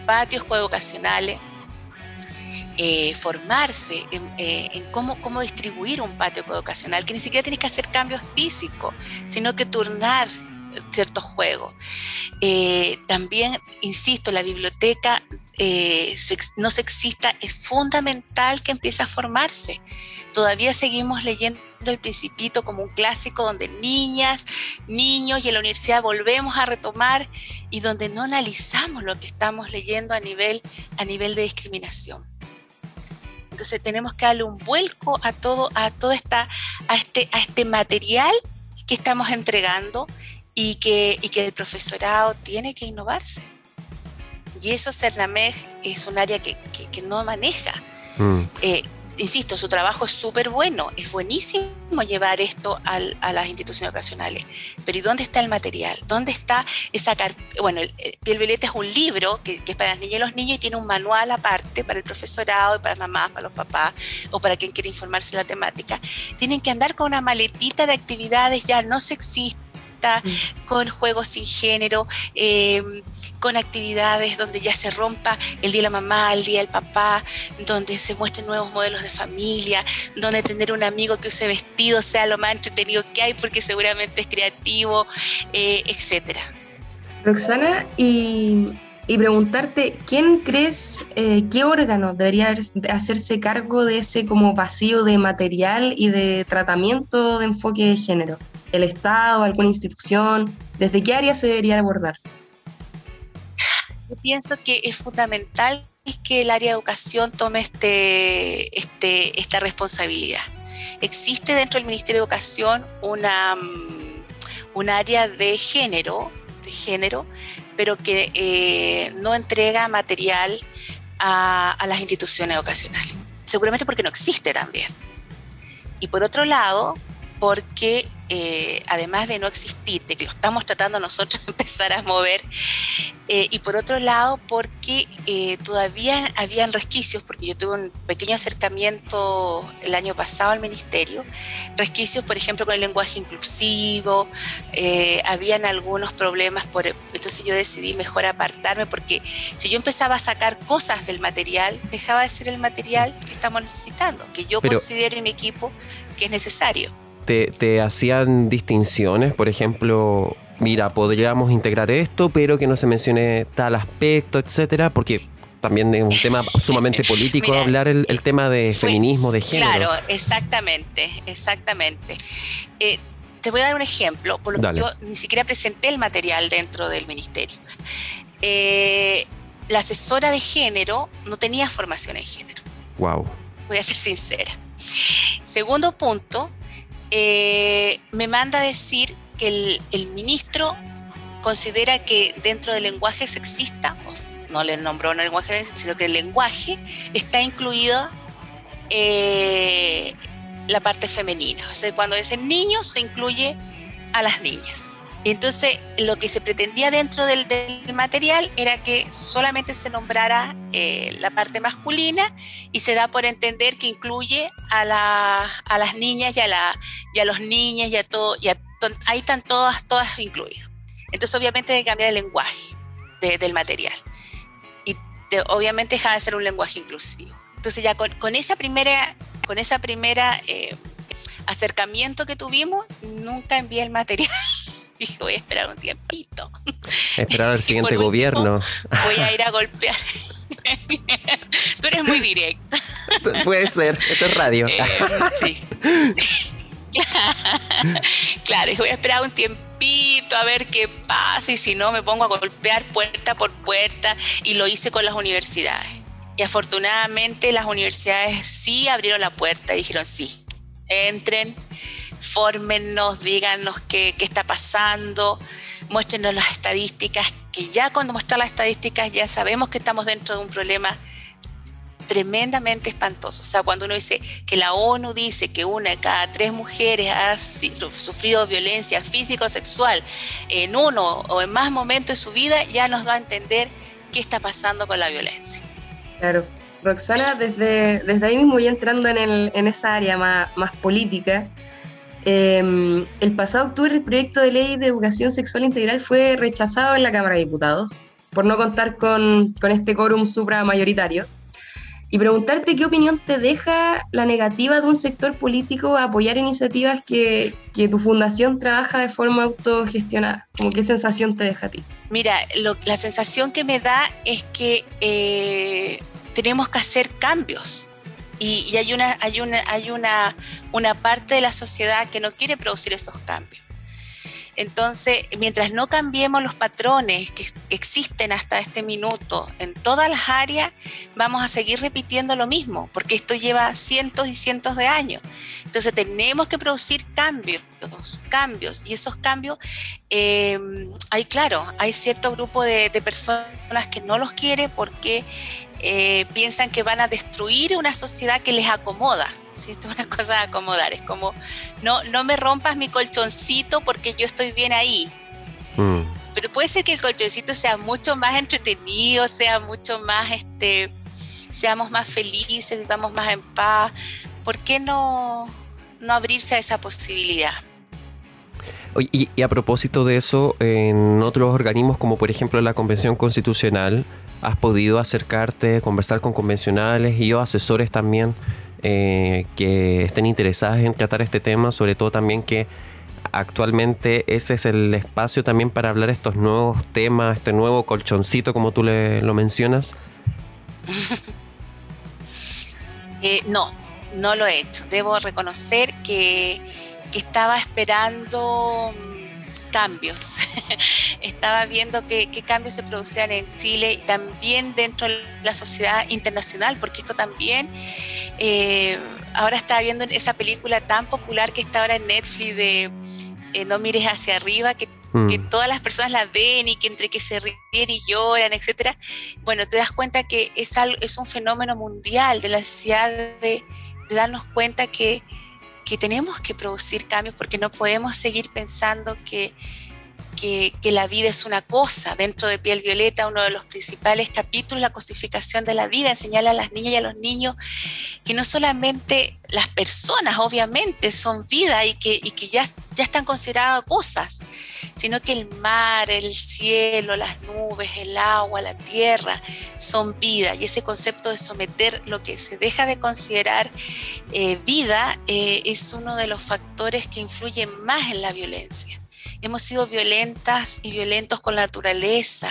patios coeducacionales, eh, formarse eh, en, cómo, cómo, distribuir un patio coeducacional, que ni siquiera tienes que hacer cambios físicos, sino que turnar ciertos juegos. Eh, también, insisto, la biblioteca no sexista es fundamental que empiece a formarse. Todavía seguimos leyendo el Principito como un clásico donde niñas, niños y en la universidad volvemos a retomar y donde no analizamos lo que estamos leyendo a nivel, a nivel de discriminación. Entonces tenemos que darle un vuelco a todo, a todo esta, a este, a este material que estamos entregando y que, y que el profesorado tiene que innovarse. Y eso CERNAMEG es un área que, que, no maneja. Mm. Eh, insisto, su trabajo es súper bueno, es buenísimo llevar esto a las instituciones educacionales, pero ¿y dónde está el material? ¿Dónde está esa Bueno, el, Piel Violeta es un libro que, es para las niñas y los niños y tiene un manual aparte para el profesorado, y para las mamás, para los papás o para quien quiere informarse de la temática. Tienen que andar con una maletita de actividades ya no sexistas Mm. con juegos sin género, eh, con actividades donde ya se rompa el día de la mamá, el día del papá, donde se muestren nuevos modelos de familia, donde tener un amigo que use vestido sea lo más entretenido que hay porque seguramente es creativo, eh, etcétera. Roxana, y, preguntarte, ¿quién crees, eh, qué órgano debería hacerse cargo de ese como vacío de material y de tratamiento de enfoque de género? el Estado, alguna institución? ¿Desde qué área se debería abordar? Yo pienso que es fundamental que el área de educación tome este, este, esta responsabilidad. Existe dentro del Ministerio de Educación una, mm, un área de género, de género, pero que eh, no entrega material a, a las instituciones educacionales. Seguramente porque no existe también. Y por otro lado, porque eh, además de no existir, de que lo estamos tratando nosotros de empezar a mover, eh, y por otro lado, porque eh, todavía habían resquicios, porque yo tuve un pequeño acercamiento el año pasado al ministerio, resquicios, por ejemplo, con el lenguaje inclusivo, habían algunos problemas, por, entonces yo decidí mejor apartarme, porque si yo empezaba a sacar cosas del material, dejaba de ser el material que estamos necesitando, que yo considero en mi equipo que es necesario. Te, hacían distinciones, por ejemplo, mira, podríamos integrar esto, pero que no se mencione tal aspecto, etcétera, porque también es un tema sumamente político hablar el, tema de feminismo, de género. Claro, exactamente, exactamente. Eh, te voy a dar un ejemplo, por lo que yo ni siquiera presenté el material dentro del ministerio. Eh, la asesora de género no tenía formación en género. Wow. Voy a ser sincera. Segundo punto, eh, me manda a decir que el, ministro considera que dentro del lenguaje sexista, no le nombró un lenguaje, sino que el lenguaje está incluido eh, la parte femenina. O sea, cuando dicen niños se incluye a las niñas. Entonces, lo que se pretendía dentro del, material era que solamente se nombrara eh, la parte masculina y se da por entender que incluye a, las niñas y a, la, los niños y a todo, y ahí están todas, todas incluidas. Entonces, obviamente, hay que cambiar el lenguaje del material. Y obviamente deja de ser un lenguaje inclusivo. Entonces, ya con, esa primera, con esa primera eh, acercamiento que tuvimos, nunca envié el material. dije, voy a esperar un tiempito. Esperar al siguiente gobierno. Voy a ir a golpear. Tú eres muy directa. Puede ser, esto es radio. Eh, sí. claro, voy a esperar un tiempito a ver qué pasa y si no me pongo a golpear puerta por puerta y lo hice con las universidades. Y afortunadamente las universidades sí abrieron la puerta y dijeron sí, entren, fórmenos, díganos qué, qué está pasando, muéstrenos las estadísticas, que ya cuando muestran las estadísticas ya sabemos que estamos dentro de un problema tremendamente espantoso. O sea, cuando uno dice que la ONU dice que una de cada tres mujeres ha sufrido violencia física o sexual en uno o en más momentos de su vida, ya nos da a entender qué está pasando con la violencia. Claro. Roxana, desde, ahí mismo ya entrando en, el, en esa área más, más política, Em, el pasado octubre el proyecto de ley de educación sexual integral fue rechazado en la Cámara de Diputados por no contar con, con este quórum supramayoritario. Y preguntarte qué opinión te deja la negativa de un sector político a apoyar iniciativas que, tu fundación trabaja de forma autogestionada. Como qué sensación te deja a ti. Mira, la sensación que me da es que eh, tenemos que hacer cambios y, hay, una, hay, una, hay una, una parte de la sociedad que no quiere producir esos cambios. Entonces, mientras no cambiemos los patrones que, existen hasta este minuto en todas las áreas, vamos a seguir repitiendo lo mismo, porque esto lleva cientos y cientos de años. Entonces, tenemos que producir cambios, cambios, y esos cambios, eh, hay claro, hay cierto grupo de, personas que no los quiere porque eh, piensan que van a destruir una sociedad que les acomoda. ¿Sí? Esto es una cosa de acomodar, es como, no, no me rompas mi colchoncito porque yo estoy bien ahí. Mm. Pero puede ser que el colchoncito sea mucho más entretenido, sea mucho más, este, seamos más felices, vivamos más en paz. ¿Por qué no, no abrirse a esa posibilidad? Y, y, a propósito de eso, en otros organismos como por ejemplo la Convención Constitucional, has podido acercarte, conversar con convencionales y yo asesores también eh, que estén interesados en tratar este tema, sobre todo también que actualmente ese es el espacio también para hablar estos nuevos temas, este nuevo colchoncito como tú le, lo mencionas? Eh, no, no lo he hecho. Debo reconocer que, que estaba esperando cambios. Estaba viendo qué, cambios se producían en Chile y también dentro de la sociedad internacional, porque esto también, eh, ahora estaba viendo esa película tan popular que está ahora en Netflix de eh, No mires hacia arriba, que, mm. todas las personas la ven y que entre que se ríen y lloran, etcétera. Bueno, te das cuenta que es, algo, es un fenómeno mundial de la necesidad de, de darnos cuenta que que tenemos que producir cambios porque no podemos seguir pensando que, que, la vida es una cosa. Dentro de Piel Violeta, uno de los principales capítulos, la cosificación de la vida, enseñarle a las niñas y a los niños que no solamente las personas, obviamente, son vida y que, y que ya, ya están consideradas cosas, sino que el mar, el cielo, las nubes, el agua, la tierra son vida. Y ese concepto de someter lo que se deja de considerar eh, vida eh, es uno de los factores que influyen más en la violencia. Hemos sido violentas y violentos con la naturaleza,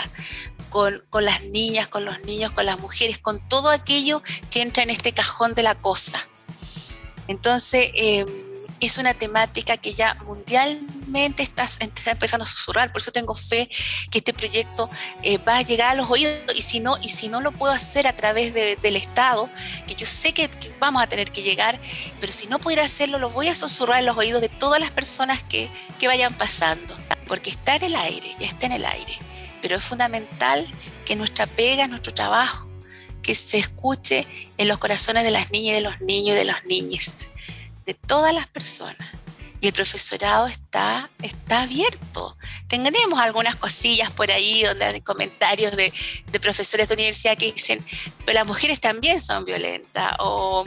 con, con, las niñas, con los niños, con las mujeres, con todo aquello que entra en este cajón de la cosa. Entonces, eh, es una temática que ya mundialmente está, empezando a susurrar, por eso tengo fe que este proyecto eh, va a llegar a los oídos. Y si no, y si no lo puedo hacer a través de, del Estado, que yo sé que, vamos a tener que llegar, pero si no pudiera hacerlo, lo voy a susurrar en los oídos de todas las personas que, que vayan pasando, porque está en el aire, ya está en el aire, pero es fundamental que nuestra pega, nuestro trabajo, que se escuche en los corazones de las niñas de los niños y de las niñas de todas las personas. Y el profesorado está, está abierto. Tenemos algunas cosillas por ahí donde hay comentarios de, de profesores de universidad que dicen, pero las mujeres también son violentas o,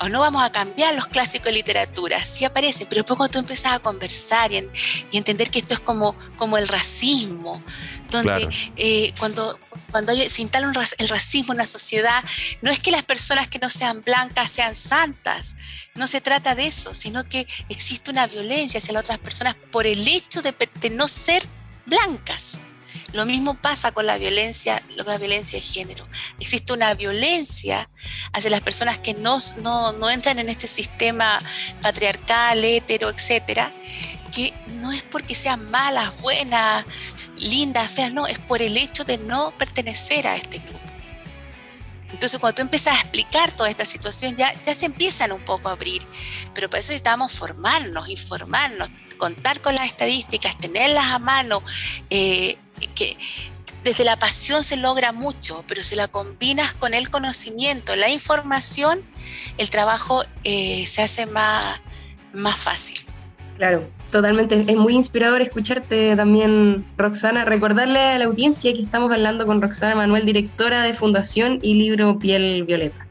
o no vamos a cambiar los clásicos de literatura. Sí aparece, pero poco tú empiezas a conversar y, en, y, entender que esto es como, como el racismo, donde claro. eh, cuando, cuando hay, se instala el racismo en la sociedad, no es que las personas que no sean blancas sean santas, no se trata de eso, sino que existe una violencia hacia las otras personas por el hecho de, de no ser blancas. Lo mismo pasa con la violencia, la violencia de género. Existe una violencia hacia las personas que no, no, no entran en este sistema patriarcal, hetero, etcétera, que no es porque sean malas, buenas, lindas, feas, no, es por el hecho de no pertenecer a este grupo. Entonces, cuando tú empiezas a explicar toda esta situación, ya, ya se empiezan un poco a abrir. Pero para eso necesitamos formarnos, informarnos, contar con las estadísticas, tenerlas a mano, eh, que desde la pasión se logra mucho, pero si la combinas con el conocimiento, la información, el trabajo eh, se hace más, más fácil. Claro, totalmente. Es muy inspirador escucharte también, Roxana. Recordarle a la audiencia que estamos hablando con Roxana Manuel, directora de Fundación y Libro Piel Violeta.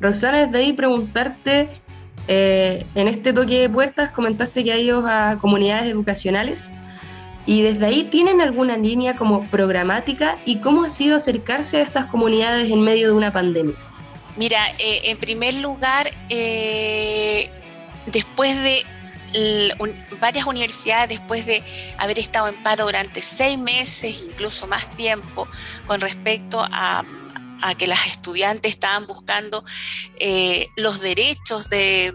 Roxana, desde ahí preguntarte, eh, en este toque de puertas comentaste que hay ido a comunidades educacionales y desde ahí tienen alguna línea como programática y cómo ha sido acercarse a estas comunidades en medio de una pandemia. Mira, eh, en primer lugar, eh, después de varias universidades después de haber estado en paro durante seis meses, incluso más tiempo, con respecto a, que las estudiantes estaban buscando eh, los derechos de,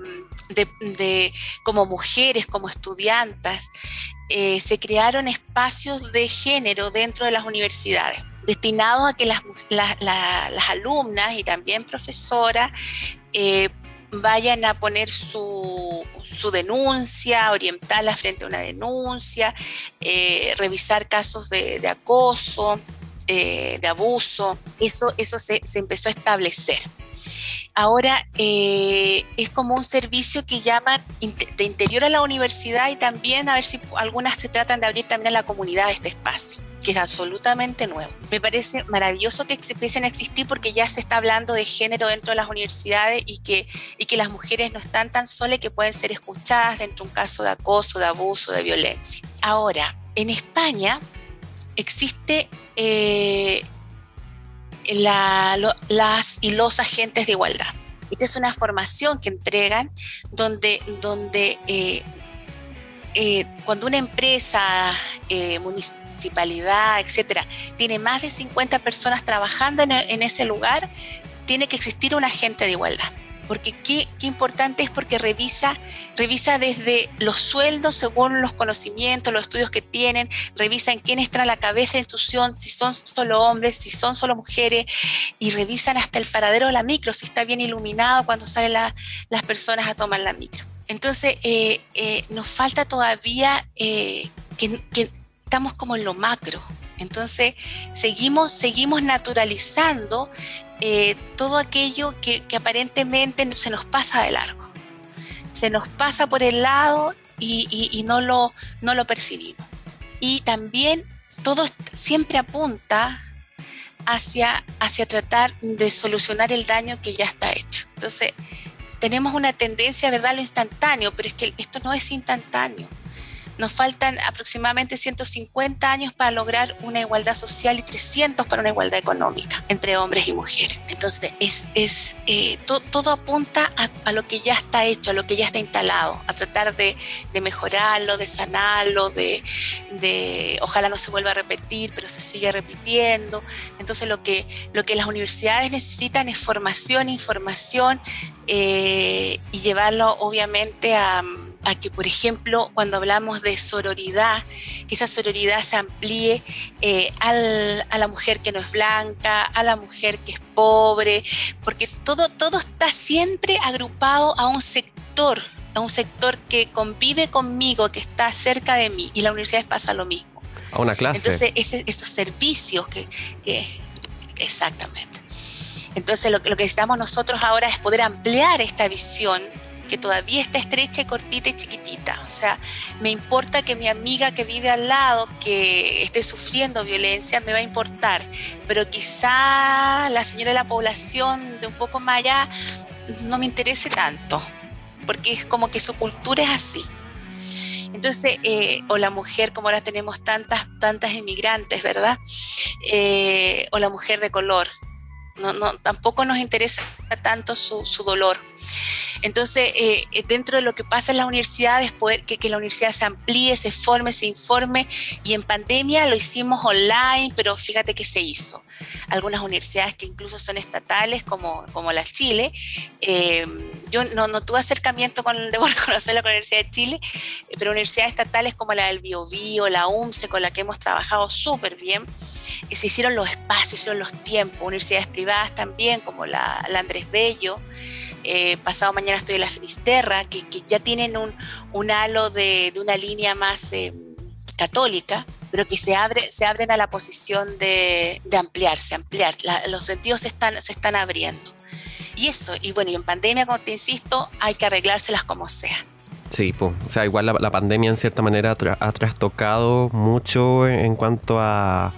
de, de, como mujeres, como estudiantes, eh, se crearon espacios de género dentro de las universidades destinados a que las, la, la, las alumnas y también profesoras eh, vayan a poner su, su, denuncia, orientarla frente a una denuncia, eh, revisar casos de, acoso, de abuso. Eso, eso se, se, empezó a establecer. Ahora eh, es como un servicio que llaman de interior a la universidad y también a ver si algunas se tratan de abrir también a la comunidad este espacio que es absolutamente nuevo. Me parece maravilloso que empiecen a existir porque ya se está hablando de género dentro de las universidades y que, y que las mujeres no están tan solas que pueden ser escuchadas dentro de un caso de acoso, de abuso, de violencia. Ahora, en España existe eh, las y los agentes de igualdad. Esta es una formación que entregan donde, eh, eh, cuando una empresa eh, municipal municipalidad, etcétera, tiene más de 50 personas trabajando en, en, ese lugar, tiene que existir un agente de igualdad. Porque qué, importante es porque revisa, revisa desde los sueldos según los conocimientos, los estudios que tienen, revisa en quién está la cabeza de institución, si son solo hombres, si son solo mujeres, y revisan hasta el paradero de la micro, si está bien iluminado cuando salen la, las personas a tomar la micro. Entonces, eh, eh, nos falta todavía eh, que, que estamos como en lo macro. Entonces, seguimos, seguimos naturalizando eh, todo aquello que, que, aparentemente se nos pasa de largo. se nos pasa por el lado y, no, lo, no lo percibimos. Y también todo siempre apunta hacia, hacia tratar de solucionar el daño que ya está hecho. Entonces, tenemos una tendencia a ver lo instantáneo, pero es que esto no es instantáneo. Nos faltan aproximadamente 150 años para lograr una igualdad social y 300 para una igualdad económica entre hombres y mujeres. Entonces, es, es eh, todo apunta a, lo que ya está hecho, a lo que ya está instalado, a tratar de, de mejorarlo, de sanarlo, de, de, ojalá no se vuelva a repetir, pero se sigue repitiendo. Entonces, lo que, lo que las universidades necesitan es formación, información eh, y llevarlo obviamente a a que, por ejemplo, cuando hablamos de sororidad, que esa sororidad se amplíe eh, a la mujer que no es blanca, a la mujer que es pobre, porque todo, todo está siempre agrupado a un sector, a un sector que convive conmigo, que está cerca de mí, y la universidad pasa lo mismo. A una clase. Entonces, esos servicios que, exactamente. Entonces, lo, lo que necesitamos nosotros ahora es poder ampliar esta visión que todavía está estrecha, cortita y chiquitita. O sea, me importa que mi amiga que vive al lado, que esté sufriendo violencia, me va a importar, pero quizá la señora de la población de un poco más allá no me interese tanto, porque es como que su cultura es así. Entonces, eh, o la mujer, como ahora tenemos tantas, tantas inmigrantes, ¿verdad? Eh, o la mujer de color. No, no, tampoco nos interesa tanto su, su dolor. Entonces, eh, eh, dentro de lo que pasa en las universidades, poder que, la universidad se amplíe, se forme, se informe, y en pandemia lo hicimos online, pero fíjate que se hizo. Algunas universidades que incluso son estatales, como, como la Chile, eh, yo no, no, tuve acercamiento con, debo reconocerlo con la Universidad de Chile, pero universidades estatales como la del Biobío, la UMCE, con la que hemos trabajado súper bien, se hicieron los espacios, se hicieron los tiempos, universidades privadas también, como la, la Andrés Bello, eh, pasado mañana estoy en la Finisterra, que, ya tienen un, halo de, una línea más eh, católica, pero que se, abre, se abren a la posición de, ampliarse, ampliar. los sentidos se están, se están abriendo. Y eso, y bueno, y en pandemia, como te insisto, hay que arreglárselas como sea. Sí, pues, o sea, igual la, pandemia en cierta manera ha trastocado mucho en cuanto a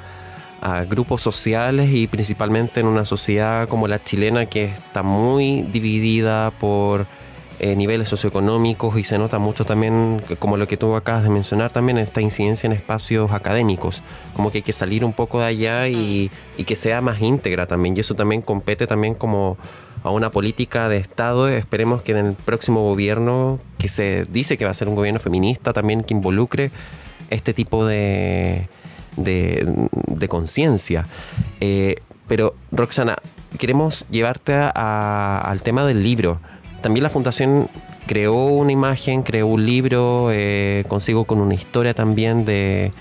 a grupos sociales y principalmente en una sociedad como la chilena que está muy dividida por eh, niveles socioeconómicos y se nota mucho también, como lo que tú acabas de mencionar, también esta incidencia en espacios académicos, como que hay que salir un poco de allá y, y que sea más íntegra también. Y eso también compete también como a una política de Estado. Esperemos que en el próximo gobierno, que se dice que va a ser un gobierno feminista también que involucre este tipo de, de, conciencia. Eh, pero, Roxana, queremos llevarte al tema del libro. También la Fundación creó una imagen, creó un libro, eh, consigo con una historia también de,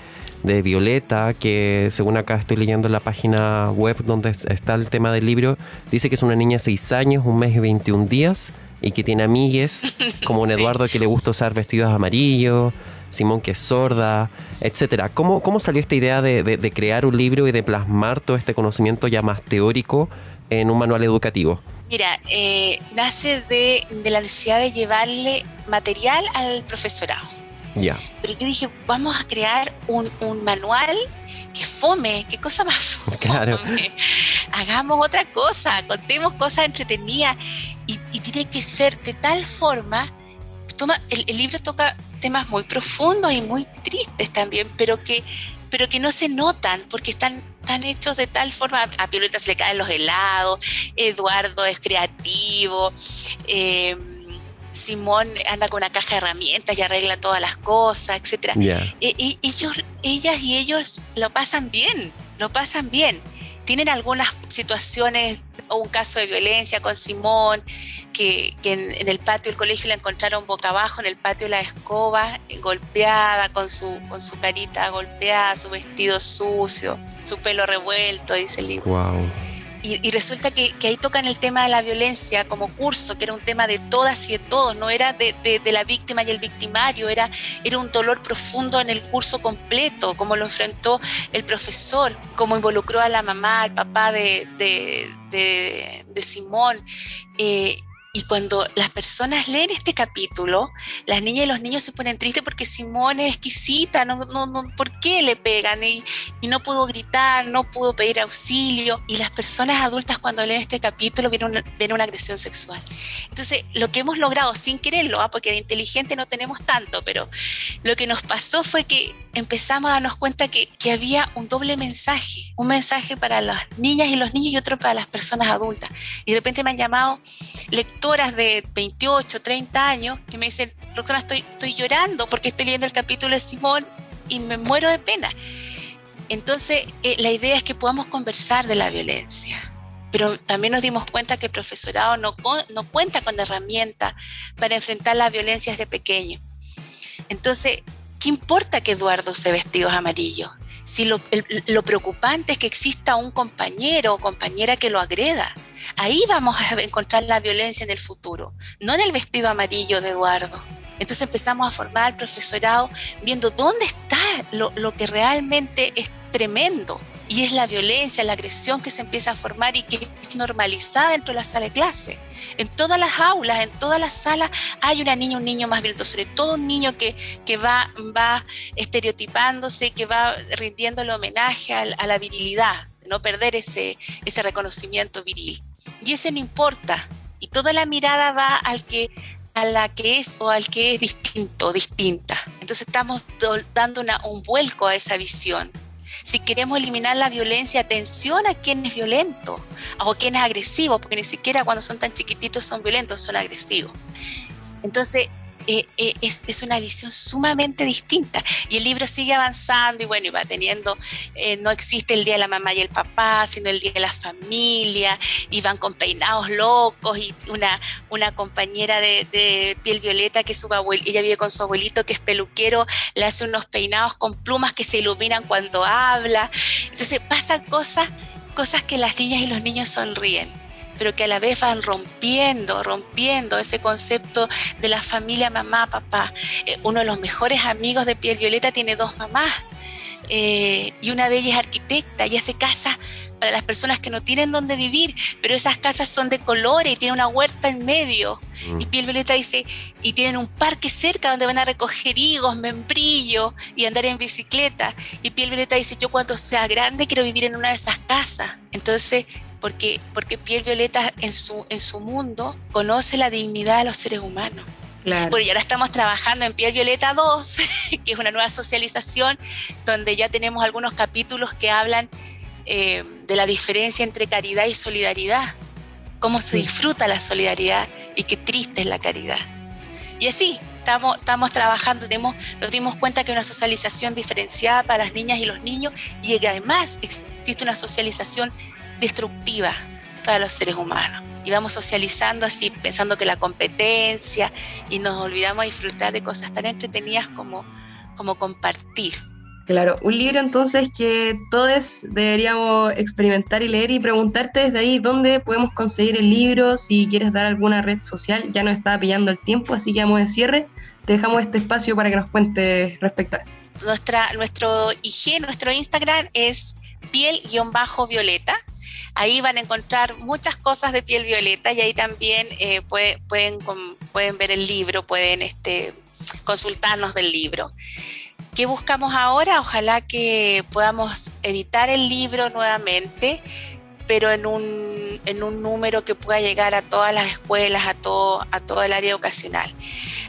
de Violeta, que según acá estoy leyendo en la página web donde está el tema del libro, dice que es una niña de 6 años, un mes y 21 días, y que tiene amigues, como un Eduardo que le gusta usar vestidos amarillos, Simón que es sorda, etcétera. ¿Cómo, ¿Cómo salió esta idea de, crear un libro y de plasmar todo este conocimiento ya más teórico en un manual educativo? Mira, eh, nace de, la necesidad de llevarle material al profesorado. Ya. Pero yo dije, vamos a crear un, manual que fome, qué cosa más fome. Claro. Hagamos otra cosa, contemos cosas entretenidas y, tiene que ser de tal forma, toma, el libro toca temas muy profundos y muy tristes también, pero que, pero que no se notan porque están, están hechos de tal forma, a Violeta se le caen los helados, Eduardo es creativo, em, Simón anda con una caja de herramientas y arregla todas las cosas, etc. E, y, ellos, ellas y ellos lo pasan bien, lo pasan bien. Tienen algunas situaciones o un caso de violencia con Simón, que, en, el patio del colegio la encontraron boca abajo, en el patio de la escoba, golpeada, con su, con su carita golpeada, su vestido sucio, su pelo revuelto, dice el libro. Y, resulta que, ahí tocan el tema de la violencia como curso, que era un tema de todas y de todos, no era de, la víctima y el victimario, era, era un dolor profundo en el curso completo, como lo enfrentó el profesor, como involucró a la mamá, al papá de, de Simón. Eh, y cuando las personas leen este capítulo, las niñas y los niños se ponen tristes porque Simón es exquisita, no, no, no, ¿por qué le pegan? Y, no pudo gritar, no pudo pedir auxilio. Y las personas adultas cuando leen este capítulo ven una, ven una agresión sexual. Entonces, lo que hemos logrado sin quererlo, ¿ah? porque de inteligente no tenemos tanto, pero lo que nos pasó fue que empezamos a darnos cuenta que, que había un doble mensaje, un mensaje para las niñas y los niños y otro para las personas adultas. Y de repente me han llamado lectoras de 28, 30 años que me dicen, doctora, estoy, estoy llorando porque estoy leyendo el capítulo de Simón y me muero de pena. Entonces, eh, la idea es que podamos conversar de la violencia, pero también nos dimos cuenta que el profesorado no, no cuenta con herramientas para enfrentar las violencias de pequeño. Entonces, ¿qué importa que Eduardo se vestidos amarillo? Si lo, lo, preocupante es que exista un compañero o compañera que lo agreda, ahí vamos a encontrar la violencia en el futuro, no en el vestido amarillo de Eduardo. Entonces empezamos a formar profesorado viendo dónde está lo, lo que realmente es tremendo y es la violencia, la agresión que se empieza a formar y que es normalizada dentro de la sala de clase. En todas las aulas, en todas las salas hay una niña, un niño más violento, sobre todo un niño que, que va, va estereotipándose, que va rindiendo el homenaje a, la virilidad, no perder ese, ese reconocimiento viril. Y ese no importa. Y toda la mirada va al que a la que es o al que es distinto, distinta. Entonces estamos dando un vuelco a esa visión. Si queremos eliminar la violencia, atención a quién es violento o quién es agresivo, porque ni siquiera cuando son tan chiquititos son violentos, son agresivos. Entonces, eh, eh, es, es, una visión sumamente distinta. Y el libro sigue avanzando y bueno, y va teniendo, eh, no existe el Día de la Mamá y el Papá, sino el Día de la Familia, y van con peinados locos, y una, una compañera de, de piel violeta que su abuelita, ella vive con su abuelito que es peluquero, le hace unos peinados con plumas que se iluminan cuando habla. Entonces pasan cosas, cosas que las niñas y los niños sonríen pero que a la vez van rompiendo, rompiendo ese concepto de la familia mamá, papá. Eh, uno de los mejores amigos de Piel Violeta tiene dos mamás eh, y una de ellas es arquitecta y hace casa para las personas que no tienen dónde vivir, pero esas casas son de colores y tienen una huerta en medio. Mm. Y Piel Violeta dice, y tienen un parque cerca donde van a recoger higos, membrillo y andar en bicicleta. Y Piel Violeta dice, yo cuando sea grande quiero vivir en una de esas casas. Entonces porque, porque Piel Violeta en su, en su mundo conoce la dignidad de los seres humanos. Claro. Bueno, y ahora estamos trabajando en Piel Violeta 2, que es una nueva socialización, donde ya tenemos algunos capítulos que hablan eh, de la diferencia entre caridad y solidaridad, cómo se disfruta la solidaridad y qué triste es la caridad. Y así, estamos, estamos trabajando, tenemos, nos dimos cuenta que hay una socialización diferenciada para las niñas y los niños y que además existe una socialización destructiva para los seres humanos. Y vamos socializando así, pensando que la competencia, y nos olvidamos de disfrutar de cosas tan entretenidas como, como compartir. Claro, un libro entonces que todos deberíamos experimentar y leer y preguntarte desde ahí dónde podemos conseguir el libro, si quieres dar alguna red social, ya nos está pillando el tiempo, así que vamos de cierre, te dejamos este espacio para que nos cuentes respecto a eso. Nuestra, nuestro IG, nuestro Instagram es piel-violeta, Ahí van a encontrar muchas cosas de piel violeta y ahí también eh, puede, pueden, pueden ver el libro, pueden este, consultarnos del libro. ¿Qué buscamos ahora? Ojalá que podamos editar el libro nuevamente, pero en un, en un número que pueda llegar a todas las escuelas, a todo, a todo el área educacional.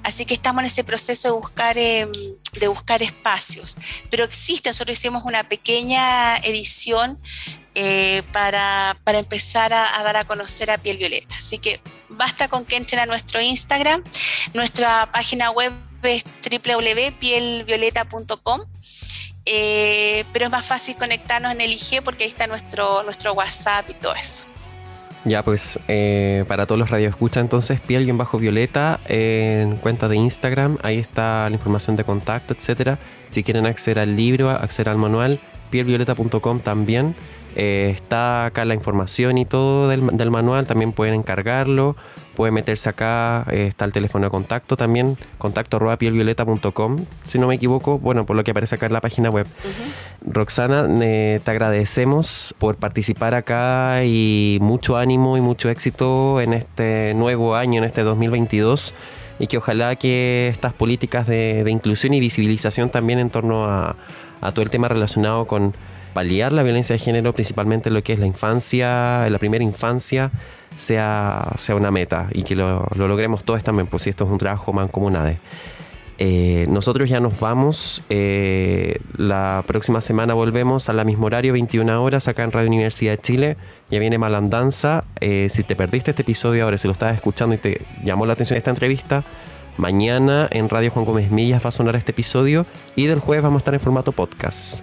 Así que estamos en ese proceso de buscar, eh, de buscar espacios. Pero existe, nosotros hicimos una pequeña edición eh, para, para, empezar a, dar a conocer a Piel Violeta. Así que basta con que entren a nuestro Instagram. Nuestra página web es www.pielvioleta.com. Eh, pero es más fácil conectarnos en el IG porque ahí está nuestro, nuestro WhatsApp y todo eso. Ya, pues eh, para todos los radioescuchas, entonces piel-violeta en cuenta de Instagram, ahí está la información de contacto, etcétera. Si quieren acceder al libro, acceder al manual, pielvioleta.com también. Eh, está acá la información y todo del, del manual, también pueden encargarlo. Pueden meterse acá, eh, está el teléfono de contacto también, contacto arroba pielvioleta.com, si no me equivoco, bueno, por lo que aparece acá en la página web. Roxana, eh, te agradecemos por participar acá y mucho ánimo y mucho éxito en este nuevo año, en este 2022 y que ojalá que estas políticas de, de inclusión y visibilización también en torno a, a todo el tema relacionado con paliar la violencia de género, principalmente lo que es la infancia, la primera infancia, sea, sea una meta y que lo, lo logremos todos también, pues si esto es un trabajo mancomunado. Eh, nosotros ya nos vamos. eh, la próxima semana volvemos a la mismo horario, 21 horas, acá en Radio Universidad de Chile. Ya viene Malandanza. Eh, si te perdiste este episodio ahora, si lo estabas escuchando y te llamó la atención esta entrevista, mañana en Radio Juan Gómez Millas va a sonar este episodio y del jueves vamos a estar en formato podcast.